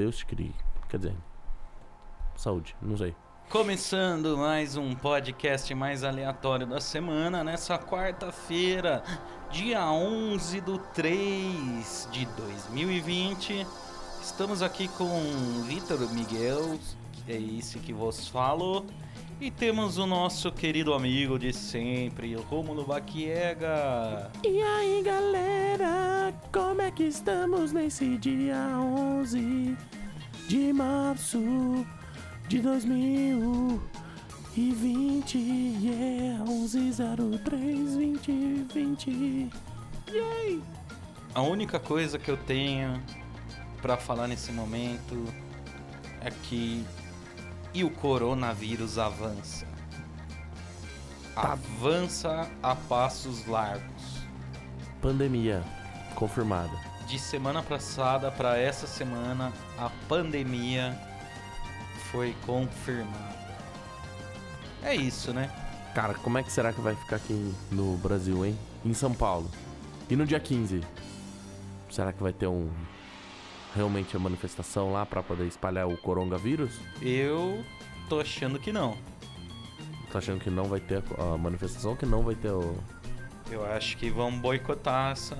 Deus crie. Quer dizer, saúde, não sei. Começando mais um podcast mais aleatório da semana, nessa quarta-feira, dia 11 do 3 de 2020. Estamos aqui com Vitor Miguel, que é esse que vos falo. E temos o nosso querido amigo de sempre, Rômulo Baquiega. E aí galera, como é que estamos nesse dia 11 de março de 2020? Yeah, 1103 2020. Yay! A única coisa que eu tenho pra falar nesse momento é que e o coronavírus avança. Avança a passos largos. Pandemia confirmada. De semana passada para essa semana, a pandemia foi confirmada. É isso, né? Cara, como é que será que vai ficar aqui no Brasil, hein? Em São Paulo. E no dia 15? Será que vai ter um realmente a manifestação lá pra poder espalhar o coronavírus? Eu tô achando que não. Tá achando que não vai ter a manifestação, que não vai ter o Eu acho que vão boicotar essa.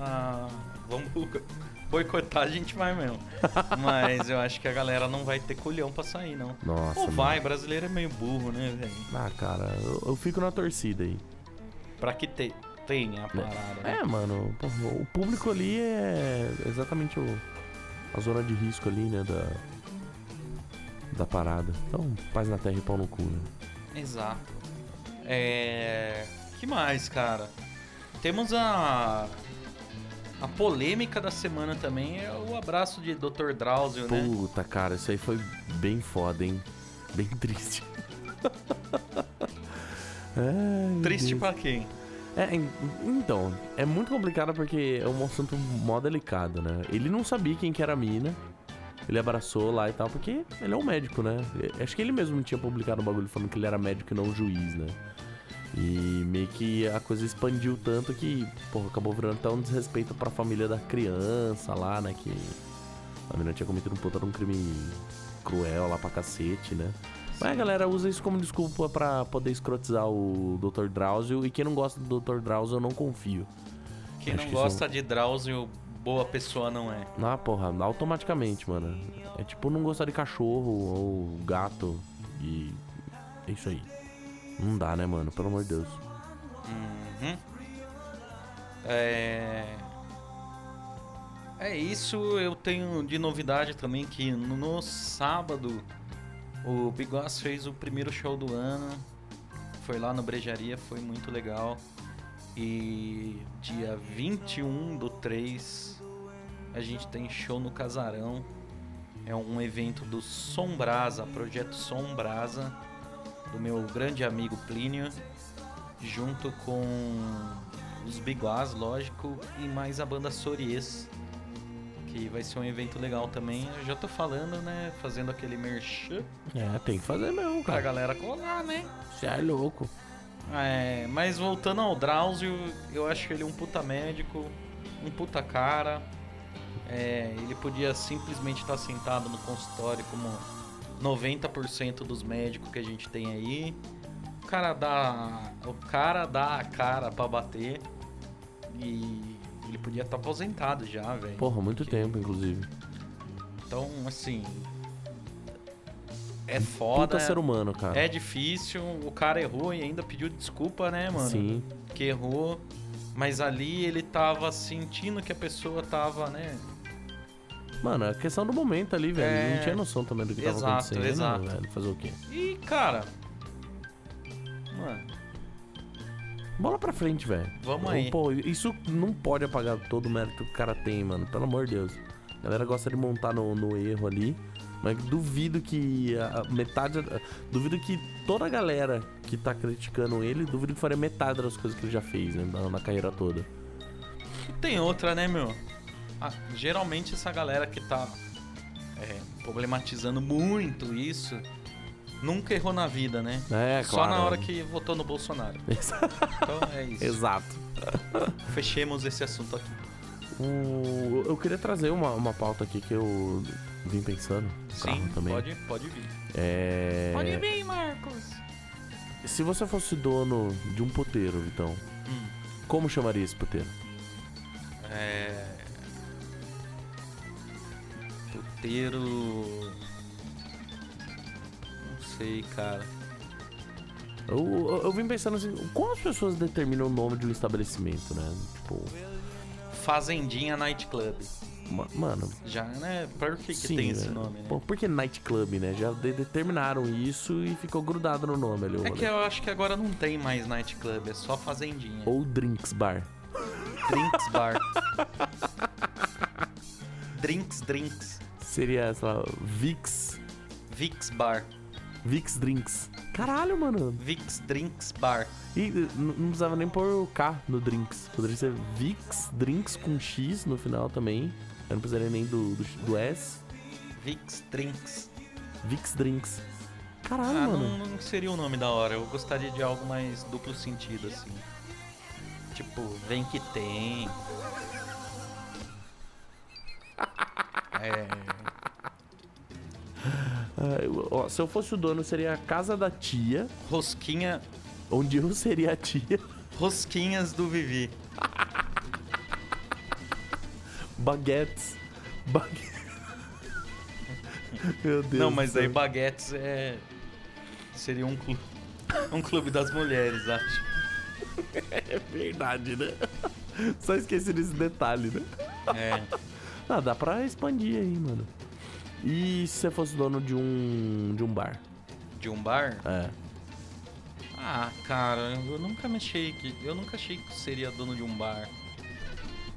Vamos bo- boicotar, a gente vai mesmo. Mas eu acho que a galera não vai ter colhão pra sair, não. Nossa. Ou mano. vai, brasileiro é meio burro, né, velho? Ah, cara, eu, eu fico na torcida aí. Pra que te, tenha a parada, né? É, mano, o público ali é exatamente o, a zona de risco ali, né, da, da parada. Então, paz na terra e pau no cu, né? Exato. É. que mais, cara? Temos a. A polêmica da semana também é o abraço de Dr. Drauzio, né? Puta, cara, isso aí foi bem foda, hein? Bem triste. Ai, Triste Deus. pra quem? É, en- então, é muito complicado porque é um assunto mó delicado, né? Ele não sabia quem que era a mina. Ele abraçou lá e tal, porque ele é um médico, né? E- Acho que ele mesmo tinha publicado um bagulho falando que ele era médico e não juiz, né? E meio que a coisa expandiu tanto que, porra, acabou virando até um desrespeito pra família da criança lá, né? Que a menina tinha cometido um puta de um crime cruel lá pra cacete, né? Mas a galera usa isso como desculpa pra poder escrotizar o Dr. Drauzio. E quem não gosta do Dr. Drauzio, eu não confio. Quem Acho não que isso- gosta de Drauzio, boa pessoa não é. Ah, porra, automaticamente, mano. É tipo não gostar de cachorro ou gato. E é isso aí. Não dá, né, mano? Pelo amor de Deus. Uhum. É. É isso, eu tenho de novidade também que no sábado o Bigos fez o primeiro show do ano. Foi lá no Brejaria, foi muito legal. E dia 21 do 3 a gente tem show no Casarão. É um evento do Sombrasa, projeto Sombrasa, do meu grande amigo Plínio junto com os Biguás, lógico, e mais a banda Sories, que vai ser um evento legal também. Eu já tô falando, né, fazendo aquele merchan É, tem que fazer mesmo, pra cara. galera colar, né? Você é louco. É, mas voltando ao Drauzio, eu acho que ele é um puta médico, um puta cara. É, ele podia simplesmente estar sentado no consultório como 90% dos médicos que a gente tem aí. O cara dá, o cara dá a cara pra bater e ele podia estar aposentado já, velho. Porra, muito Que- tempo, inclusive. Então, assim, é foda. Puta ser humano, cara. É difícil, o cara errou e ainda pediu desculpa, né, mano? Sim. Que errou. Mas ali ele tava sentindo que a pessoa tava, né? Mano, é questão do momento ali, velho. É. Não tinha noção também do que tava Exato, acontecendo. exato. Velho. Fazer o quê? E, cara. Mano, Bola pra frente, velho. Vamos aí. Pô, isso não pode apagar todo o mérito que o cara tem, mano. Pelo amor de Deus. A galera gosta de montar no, no erro ali. Mas duvido que a a metade. Duvido que toda a galera que tá criticando ele, duvido que faria metade das coisas que ele já fez, né? Na, na carreira toda. tem outra, né, meu? Ah, geralmente essa galera que tá é, problematizando muito isso nunca errou na vida, né? É, Só claro. na hora que votou no Bolsonaro. Então é isso. Exato. Fechemos esse assunto aqui. O- eu queria trazer uma, uma pauta aqui que eu Vim pensando. Sim, também. pode, pode vir. É. Pode vir, Marcos. Se você fosse dono de um puteiro, Vitão, Hum, como chamaria esse puteiro? é... Puteiro... Sei, cara. Eu, eu, eu vim pensando assim, como as pessoas determinam o nome de um estabelecimento, né? Tipo, Fazendinha Night Club. ma- mano, Já, né? Por que, que sim, tem esse né? nome, né? Pô, por que nightclub, né? Já de- determinaram isso e ficou grudado no nome ali. É rolê. que eu acho que agora não tem mais Night Club, é só Fazendinha. Ou Drinks Bar. Drinks Bar. drinks, Drinks. Seria, sei lá, Vix. Vix Bar. Vix Drinks. Caralho, mano. Vix Drinks Bar. E eh, não precisava nem pôr o K no Drinks. Poderia ser Vix Drinks com X no final também. Eu não precisaria nem do, do, do S. Vix Drinks. Vix Drinks. Caralho, Ah, mano. não, não seria o nome da hora. Eu gostaria de algo mais duplo sentido, assim. Tipo, vem que tem. É. Eu- ó, se eu fosse o dono, seria a casa da tia, Rosquinha. onde eu seria a tia. Rosquinhas do Vivi. Baguetes. Baguetes. Meu Deus. Não, mas aí baguetes é. Seria um clube. Um clube das mulheres, acho. É verdade, né? Só esqueci desse detalhe, né? É. Ah, dá pra expandir aí, mano. E se você fosse dono de um. de um bar? De um bar? É. Ah, cara, eu nunca me achei que. Eu nunca achei que seria dono de um bar.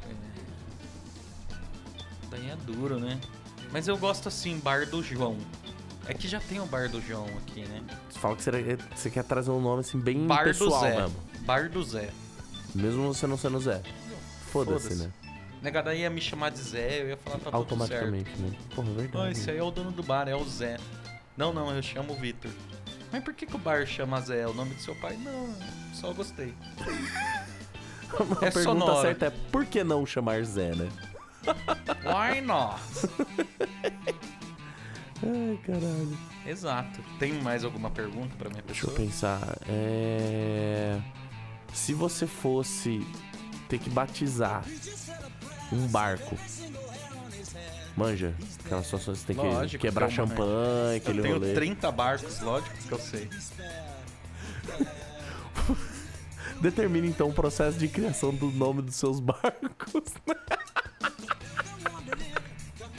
É... Daí é duro, né? Mas eu gosto assim, bar do João. É que já tem o bar do João aqui, né? Você fala que você, quer trazer um nome assim bem Bar pessoal do Zé. mesmo. Bar do Zé. Mesmo você não sendo Zé. Foda-se, Foda-se. né? Negada ia me chamar de Zé, eu ia falar tá tudo certo. Automaticamente, né? Porra, é verdade. Ah, esse aí é o dono do bar, é o Zé. Não, não, eu chamo o Vitor. Mas por que, que o bar chama Zé? É o nome do seu pai? Não, só gostei. A é pergunta sonora. certa é por que não chamar Zé, né? Why not? Ai, caralho. Exato. Tem mais alguma pergunta pra minha Deixa eu pessoa? pensar. É... Se você fosse ter que batizar um barco. Manja, aquela situação que você tem que Lógico quebrar que uma- champanhe, aquele Eu tenho rolê. 30 barcos, lógico que eu sei. Determine então o processo de criação do nome dos seus barcos.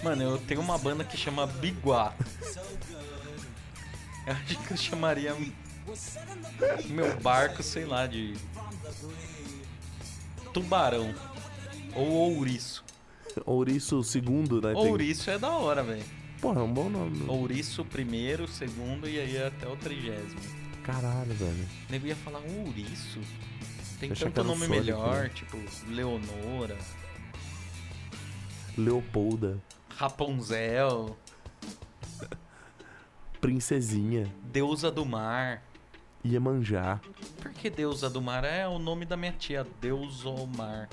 Mano, eu tenho uma banda que chama Biguá. Eu acho que eu chamaria meu barco, sei lá, de tubarão ou ouriço. Ouriço segundo, né? Tem- Ouriço é da hora, velho. Porra, é um bom nome. Ouriço primeiro, segundo e aí até o trigésimo. Caralho, velho. O nego ia falar ouriço. Tem Achei que tanto era nome Sonic, melhor, né? tipo Leonora, Leopolda. Rapunzel, Princesinha. Deusa do Mar. Iemanjá. Por que Deusa do Mar? É o nome da minha tia, Deusomar.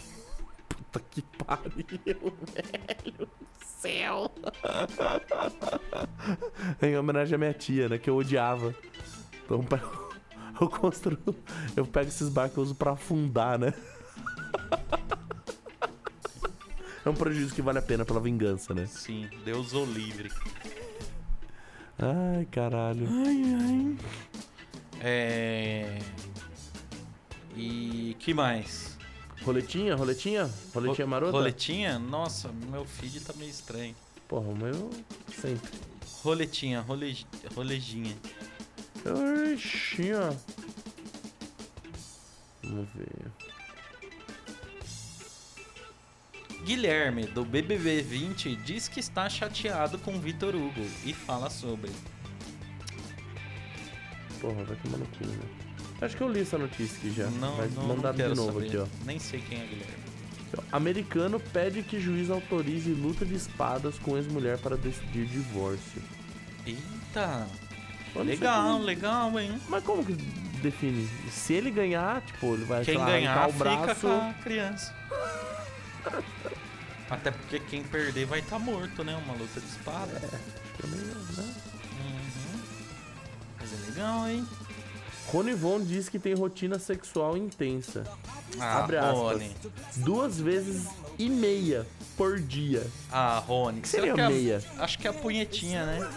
Puta que pariu, velho do céu. em homenagem à minha tia, né? Que eu odiava. Então eu- eu construo. Eu pego esses barcos e uso pra afundar, né? É um prejuízo que vale a pena pela vingança, né? Sim, Deus o livre. Ai, caralho. Ai, ai. É. E que mais? Roletinha, roletinha? Roletinha Ro- marota? Roletinha? Nossa, meu feed tá meio estranho. Porra, o meu sempre. Roletinha, role... rolejinha. Roletinha. Vamos ver. Guilherme, do BBB 20, diz que está chateado com Vitor Hugo e fala sobre. Porra, vai tomar no cu, né? Acho que eu li essa notícia aqui já. Não, vai não, mandar não de novo saber. aqui, ó. Nem sei quem é Guilherme. Americano pede que juiz autorize luta de espadas com ex-mulher para decidir divórcio. Eita! Legal, como- legal, hein? Mas como que define? Se ele ganhar, tipo, ele vai Quem lá, ganhar o fica braço. com a criança. Até porque quem perder vai estar morto, né? Uma luta de espada. Fica meio, né? Uhum. Mas é legal, hein? Rony Von diz que tem rotina sexual intensa. Ah, Abre aspas. Rony. Duas vezes e meia por dia. Ah, Rony. que seria que é a- meia? Acho que é a punhetinha, né?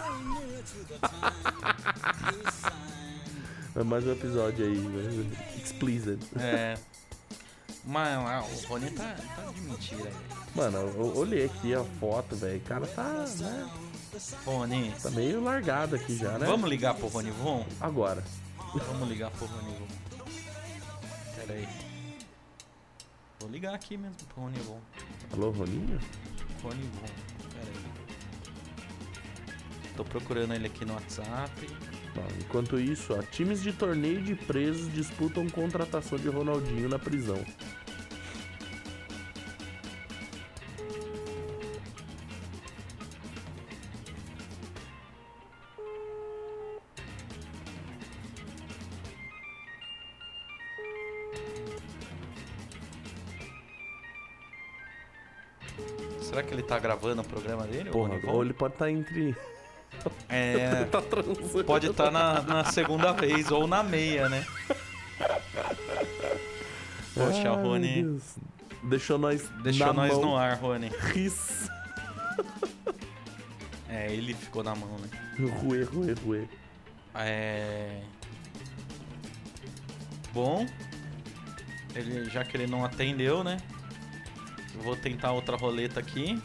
É mais um episódio aí, né? Explicit. É. Mas ah, o Rony tá, tá de mentira. Mano, eu olhei aqui a foto, velho. O cara tá, né? Rony, Tá meio largado aqui já, né? vamos ligar pro Rony Von? Agora. Vamos ligar pro Rony Von. Pera aí. Vou ligar aqui mesmo pro Rony Von. Alô, Roninho? Rony Von. Pera aí. Tô procurando ele aqui no WhatsApp. Enquanto isso, ó, times de torneio de presos disputam contratação de Ronaldinho na prisão. Tá gravando o programa dele? Porra, ou ele pode estar entre. É, tá pode estar na, na segunda vez ou na meia, né? Poxa, Ai, Rony. Deus. Deixou nós. Deixou nós mão. no ar, Rony. Ris. É, ele ficou na mão, né? Ruê, ruê, ruê. É. Bom, ele, já que ele não atendeu, né? Vou tentar outra roleta aqui.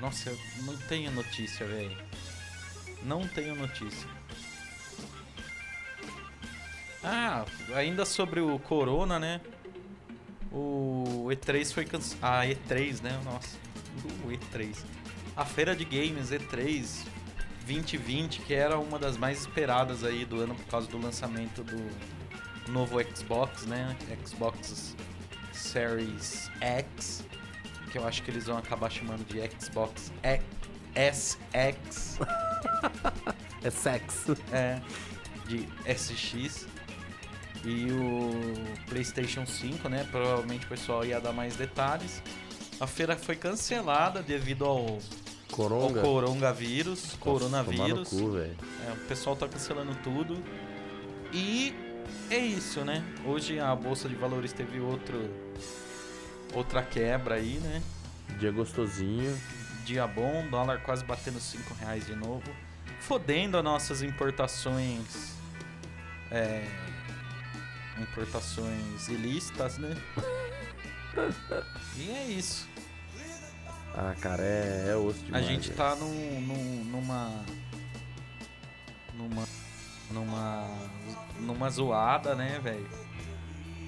Nossa, eu não tenho notícia, velho. Não tenho notícia. Ah, ainda sobre o Corona, né? O E3 foi cancelado. Ah, E3, né? Nossa, o E3. A feira de games E3 2020, que era uma das mais esperadas aí do ano por causa do lançamento do novo Xbox, né? Xbox Series X, que eu acho que eles vão acabar chamando de Xbox SX, É sexo. é, de SX. E o PlayStation 5, né? Provavelmente o pessoal ia dar mais detalhes. A feira foi cancelada devido ao, Coronga. coronavírus, Nossa, coronavírus. cu. É, o pessoal tá cancelando tudo. E é isso, né? Hoje a bolsa de valores teve outro outra quebra aí, né? Dia gostosinho. Dia bom, dólar quase batendo 5 reais de novo. Fodendo as nossas importações. É, importações ilícitas, né? e é isso. Ah, cara, é, é osso A demais. gente velho. tá num, num- numa. Numa. Numa. Numa zoada, né, velho?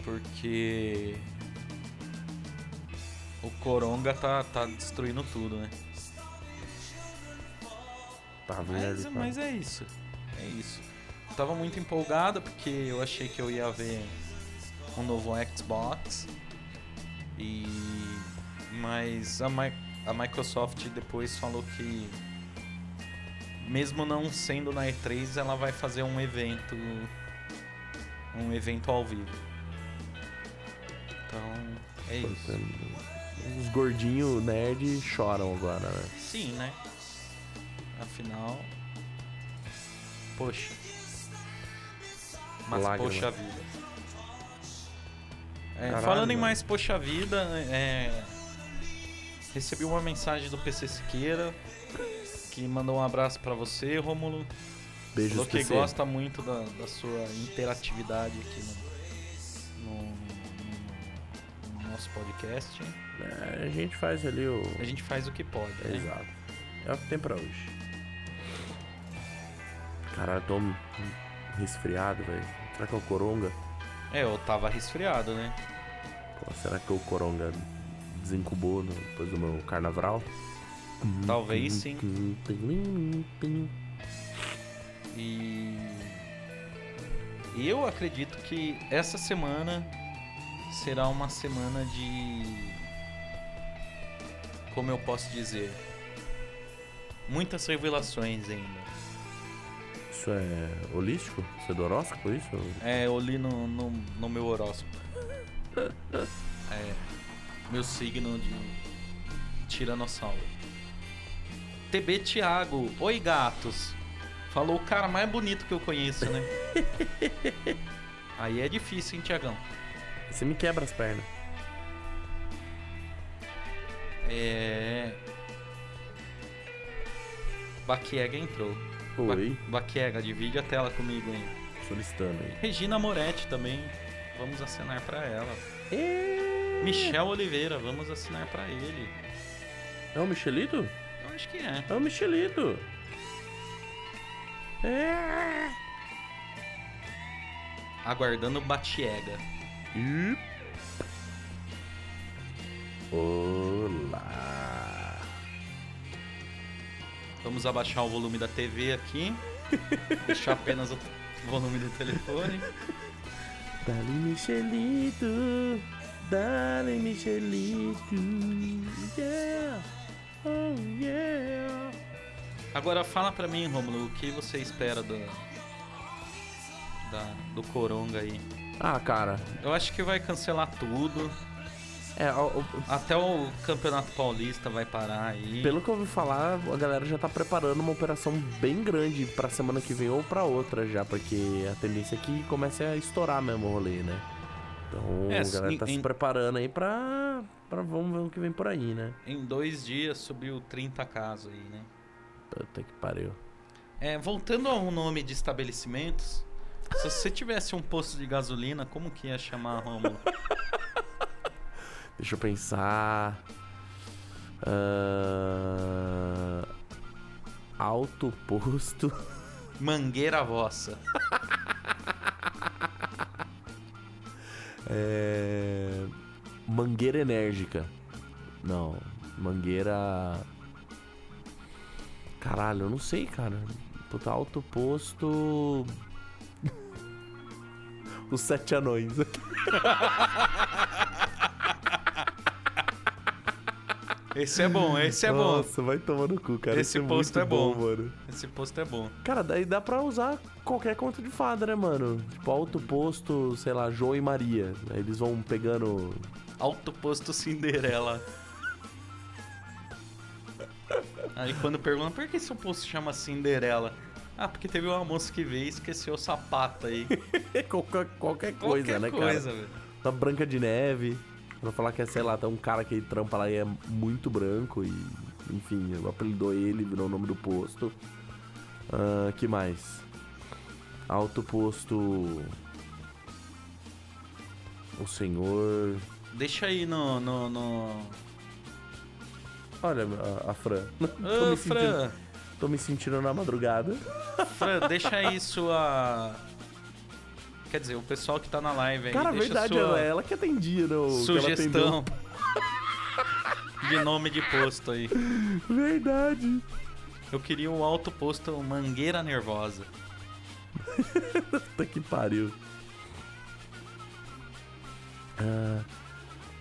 Porque. O Coronga tá, tá destruindo tudo, né? Tá vendo Mas, pá. mas é isso. É isso. Eu tava muito empolgado porque eu achei que eu ia ver um novo Xbox. E. Mas a, Mi- a Microsoft depois falou que. Mesmo não sendo na E3, ela vai fazer um evento. Um evento ao vivo. Então, é isso. Os gordinhos nerd choram agora, né? Sim, né? Afinal. Poxa. Mas Lágrima. poxa vida. É, Caralho, falando em mano. mais poxa vida, é, recebi uma mensagem do PC Siqueira que mandou um abraço pra você, Rômulo. Beijos Falou que PC. gosta muito da, da sua interatividade aqui no- no nosso podcast. É, a gente faz ali o. A gente faz o que pode. né? Exato. É o que tem pra hoje. Caralho, eu tô resfriado, velho. Será que é o Coronga? É, eu tava resfriado, né? Pô, será que o Coronga desencubou no- depois do meu carnaval? Talvez sim. E eu acredito que essa semana será uma semana de como eu posso dizer, muitas revelações ainda. Isso é holístico? Isso é do horóscopo, isso? É, eu li no, no, no meu horóscopo. É, meu signo de tiranossauro. TB Thiago, oi gatos. Falou o cara mais bonito que eu conheço, né? Aí é difícil, hein, Tiagão? Você me quebra as pernas. É. Baquiega entrou. Oi. Ba Baquiega, divide a tela comigo, hein? Solicitando aí. Regina Moretti também. Vamos assinar pra ela. E... Michel Oliveira, vamos assinar pra ele. É o Michelito? Eu acho que é. É o Michelito. É. Aguardando Batiega. E... Olá. Vamos abaixar o volume da TV aqui. Deixar apenas o volume do telefone. Dale Michelito. Dale Michelito. Yeah. Oh yeah. Agora fala pra mim, Romulo, o que você espera do. Da, do Coronga aí? Ah, cara. Eu acho que vai cancelar tudo. É, o- Até o Campeonato Paulista vai parar aí. pelo que eu ouvi falar, a galera já tá preparando uma operação bem grande pra semana que vem ou pra outra já, porque a tendência é que comece a estourar mesmo o rolê, né? Então É, a galera tá em- se preparando aí pra, pra. Vamos ver o que vem por aí, né? Em dois dias subiu 30 casos aí, né? Puta que pariu. É, voltando ao nome de estabelecimentos, se você tivesse um posto de gasolina, como que ia chamar, Romulo? Deixa eu pensar. Ah, Alto posto. Mangueira Vossa. É... Mangueira enérgica. Não. Mangueira. Caralho, eu não sei, cara. Puta, alto posto. Os sete anões. Esse é bom, esse é bom. Nossa, vai tomar no cu, cara. Esse Esse é posto muito é bom. mano. Esse posto é bom. Cara, daí dá pra usar qualquer conta de fada, né, mano? Tipo, alto posto, sei lá, João e Maria. Aí eles vão pegando. Alto posto Cinderela. Aí quando perguntam por que seu posto chama Cinderela? Ah, porque teve uma moça que veio e esqueceu o sapato aí. qualquer, qualquer coisa, Qualquer né, coisa, cara? velho. Da Branca de Neve. Pra falar que é, sei lá, tem um cara que trampa lá e é muito branco e. Enfim, apelidou ele, virou o nome do posto. Ah, que mais? Alto posto. O senhor. Deixa aí no. no, no... Olha a, a Fran. Ô, Fran, sentindo, tô me sentindo na madrugada. Fran, deixa aí sua. Quer dizer, o pessoal que tá na live aí. Cara, deixa verdade, sua é ela que atendia no. que ela sugestão de nome de posto aí. Verdade. Eu queria o alto posto Mangueira Nervosa. Puta que pariu. Ah,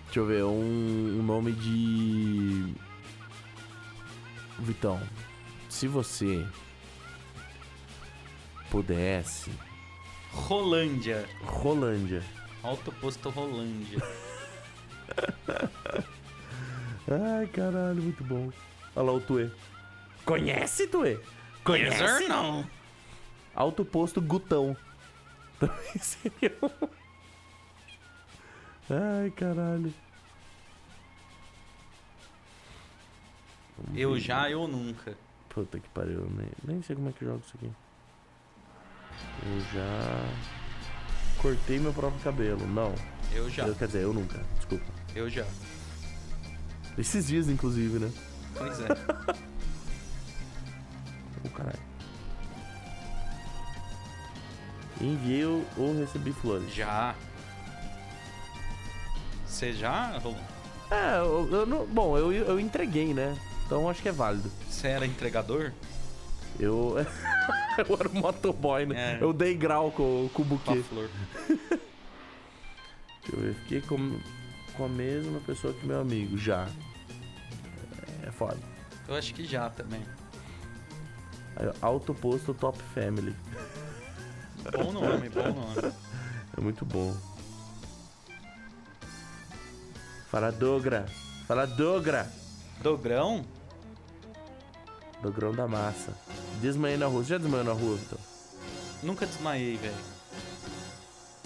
deixa eu ver, um, um nome de. Vitão, se você pudesse. Rolândia. Rolândia. Alto posto Rolândia. Ai, caralho, muito bom. Olha lá o Tuê. Conhece, Tuê? Conhecer não. Alto posto Gutão. Também seria um. Ai, caralho. Eu já, eu nunca. Puta que pariu, nem, nem sei como é que joga isso aqui. Eu já. Cortei meu próprio cabelo. Não. Eu já. Eu, quer dizer, eu nunca. Desculpa. Eu já. Esses dias, inclusive, né? Pois é. O caralho. Enviei ou, recebi flores? Já. Você já? É, eu, eu não, bom, eu, eu entreguei, né? Então acho que é válido. Você era entregador? Eu. eu era o motoboy, né? É. Eu dei grau com, com o Com buquê. flor. Deixa eu ver. Fiquei com, com a mesma pessoa que meu amigo, já. É foda. Eu acho que já também. Alto posto Top Family. Bom nome, bom nome. É muito bom. Fala Dogra. Fala Dogra. Dogrão? Dogrão da massa. Desmanhei na rua. Você já desmanhou na rua, Vitor? Nunca desmaiei, velho.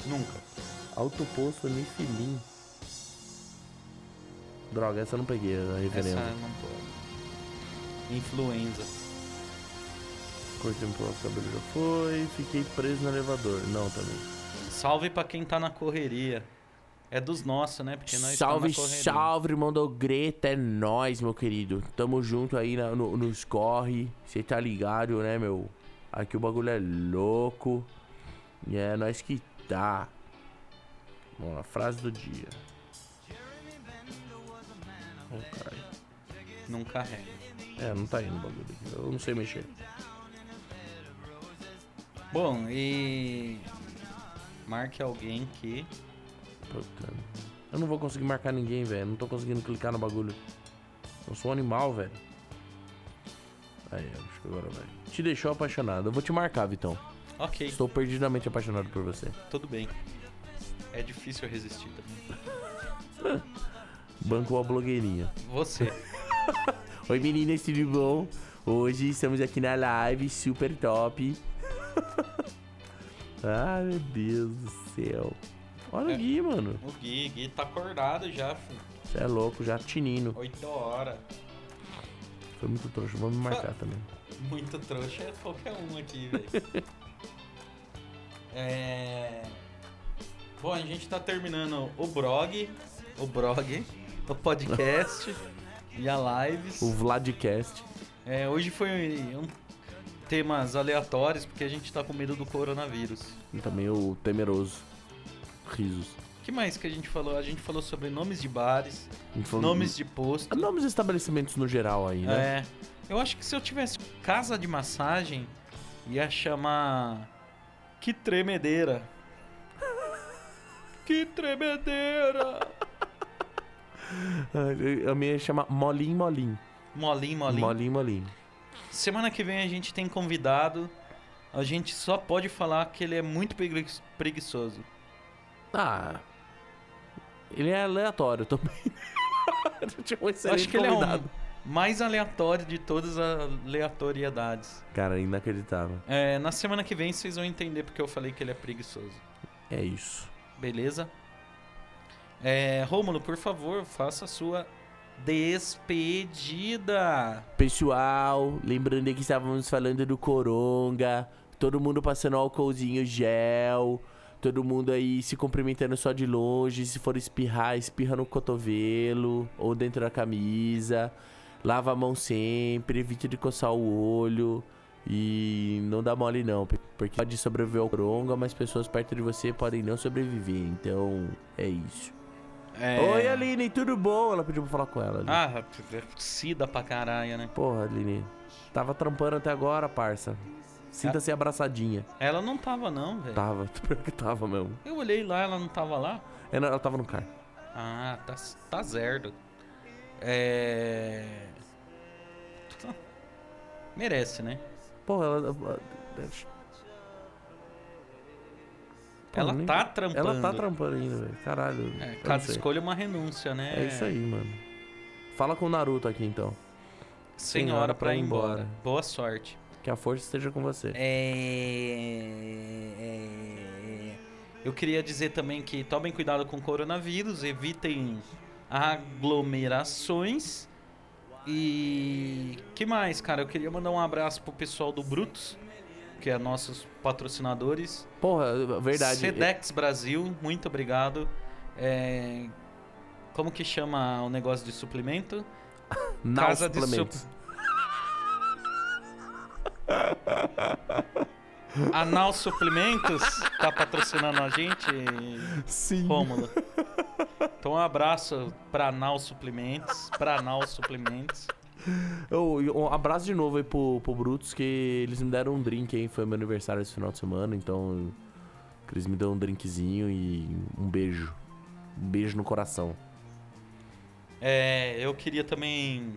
Nunca. Alto posto Nifilim. Droga, essa eu não peguei a Essa referência. não pode. Influenza. Cortei um pouco, o cabelo já foi. Fiquei preso no elevador. Não, também. Salve pra quem tá na correria. É dos nossos, né? Porque nós salve, salve, irmão do Greta. É nóis, meu querido. Tamo junto aí na- no, nos corre. Você tá ligado, né, meu? Aqui o bagulho é louco. E é nós que tá. Vamos lá, frase do dia. Oh, caralho. Não carrega. É, não tá indo o bagulho. Eu não sei mexer. Bom, e. Marque alguém que. Puta. Eu não vou conseguir marcar ninguém, velho. Não tô conseguindo clicar no bagulho. Eu sou um animal, velho. Aí, acho que agora vai. Te deixou apaixonado. Eu vou te marcar, Vitão. Ok, Estou perdidamente apaixonado por você. tudo bem. É difícil resistir também. Banco a blogueirinha. Você. Oi meninas, tudo bom? Hoje estamos aqui na live, super top. Ai meu Deus do céu. Olha É. o Gui, mano. O Gui, Gui tá acordado já, filho. Você é louco, já tinino. 8 horas. Foi muito trouxa, vamos me marcar também. Muito trouxa é qualquer um aqui, velho. é. Bom, a gente tá terminando o blog, o blog, o podcast e a lives. O Vladcast. É, hoje foi um temas aleatórios porque a gente tá com medo do coronavírus. E também o temeroso. Risos. O que mais que a gente falou? A gente falou sobre nomes de bares, A gente falou- nomes de posto. Nomes de estabelecimentos no geral aí, né? É. Eu acho que se eu tivesse casa de massagem, ia chamar. Que tremedeira. Que tremedeira. É. A minha ia chamar Molim Molim. Molim, molim. Molim Molim. Semana que vem a gente tem convidado. A gente só pode falar que ele é muito pregui- preguiçoso. Ah. Ele é aleatório também. Tinha um acho que ele é convidado. o mais aleatório de todas as aleatoriedades. Cara, inacreditável. É, na semana que vem vocês vão entender porque eu falei que ele é preguiçoso. É isso. Beleza? É, Rômulo, por favor, faça a sua despedida. Pessoal, lembrando que estávamos falando do Coronga. Todo mundo passando álcoolzinho gel. Todo mundo aí se cumprimentando só de longe. Se for espirrar, espirra no cotovelo ou dentro da camisa. Lava a mão sempre, evite de coçar o olho. E não dá mole não, porque pode sobreviver ao coronga, mas pessoas perto de você podem não sobreviver. Então, é isso. É... Oi, Aline, tudo bom? Ela pediu pra falar com ela. ali. Ah, é sida pra caralho, né? Porra, Aline. Tava trampando até agora, parça. Sinta-se abraçadinha. Ela não tava não, velho. Tava, pior que tava mesmo. Eu olhei lá, ela não tava lá. Ela, ela tava no carro. Ah, tá, tá zerdo. É... Merece, né? Porra, ela. ela- Pô, ela nem- tá trampando. Ela tá trampando ainda, velho. Caralho. É, cada escolha é uma renúncia, né? É isso aí, mano. Fala com o Naruto aqui então. Sem Sem hora pra pra ir ir embora. embora. Boa sorte. Que a força esteja com você. É... Eu queria dizer também que tomem cuidado com o coronavírus, evitem aglomerações. E que mais, cara? Eu queria mandar um abraço pro pessoal do Brutus, que é nossos patrocinadores. Porra, verdade. Sedex Brasil, muito obrigado. É, Como que chama o negócio de suplemento? Casa de suplementos. Anal Suplementos tá patrocinando a gente, Sim. Rômulo. Então um abraço pra Anal Suplementos, pra Anal Suplementos. Ô, e um abraço de novo aí pro, pro Brutus, que eles me deram um drink aí. Foi meu aniversário esse final de semana, então. Eles me dão um drinkzinho e um beijo. Um beijo no coração. É, eu queria também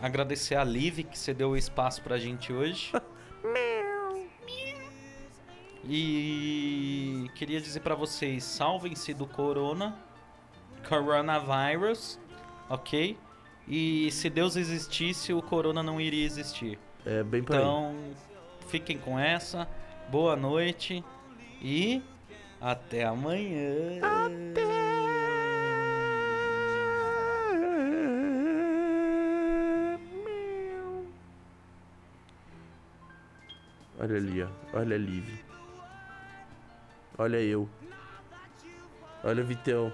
agradecer a Liv que cedeu o espaço pra gente hoje. E queria dizer pra vocês, salvem-se do corona, Coronavirus, ok? E se Deus existisse, o corona não iria existir. É bem por aí. Então, fiquem com essa. Boa noite e até amanhã. Olha ali, ó. Olha a Liv. Olha eu. Olha o Vitão.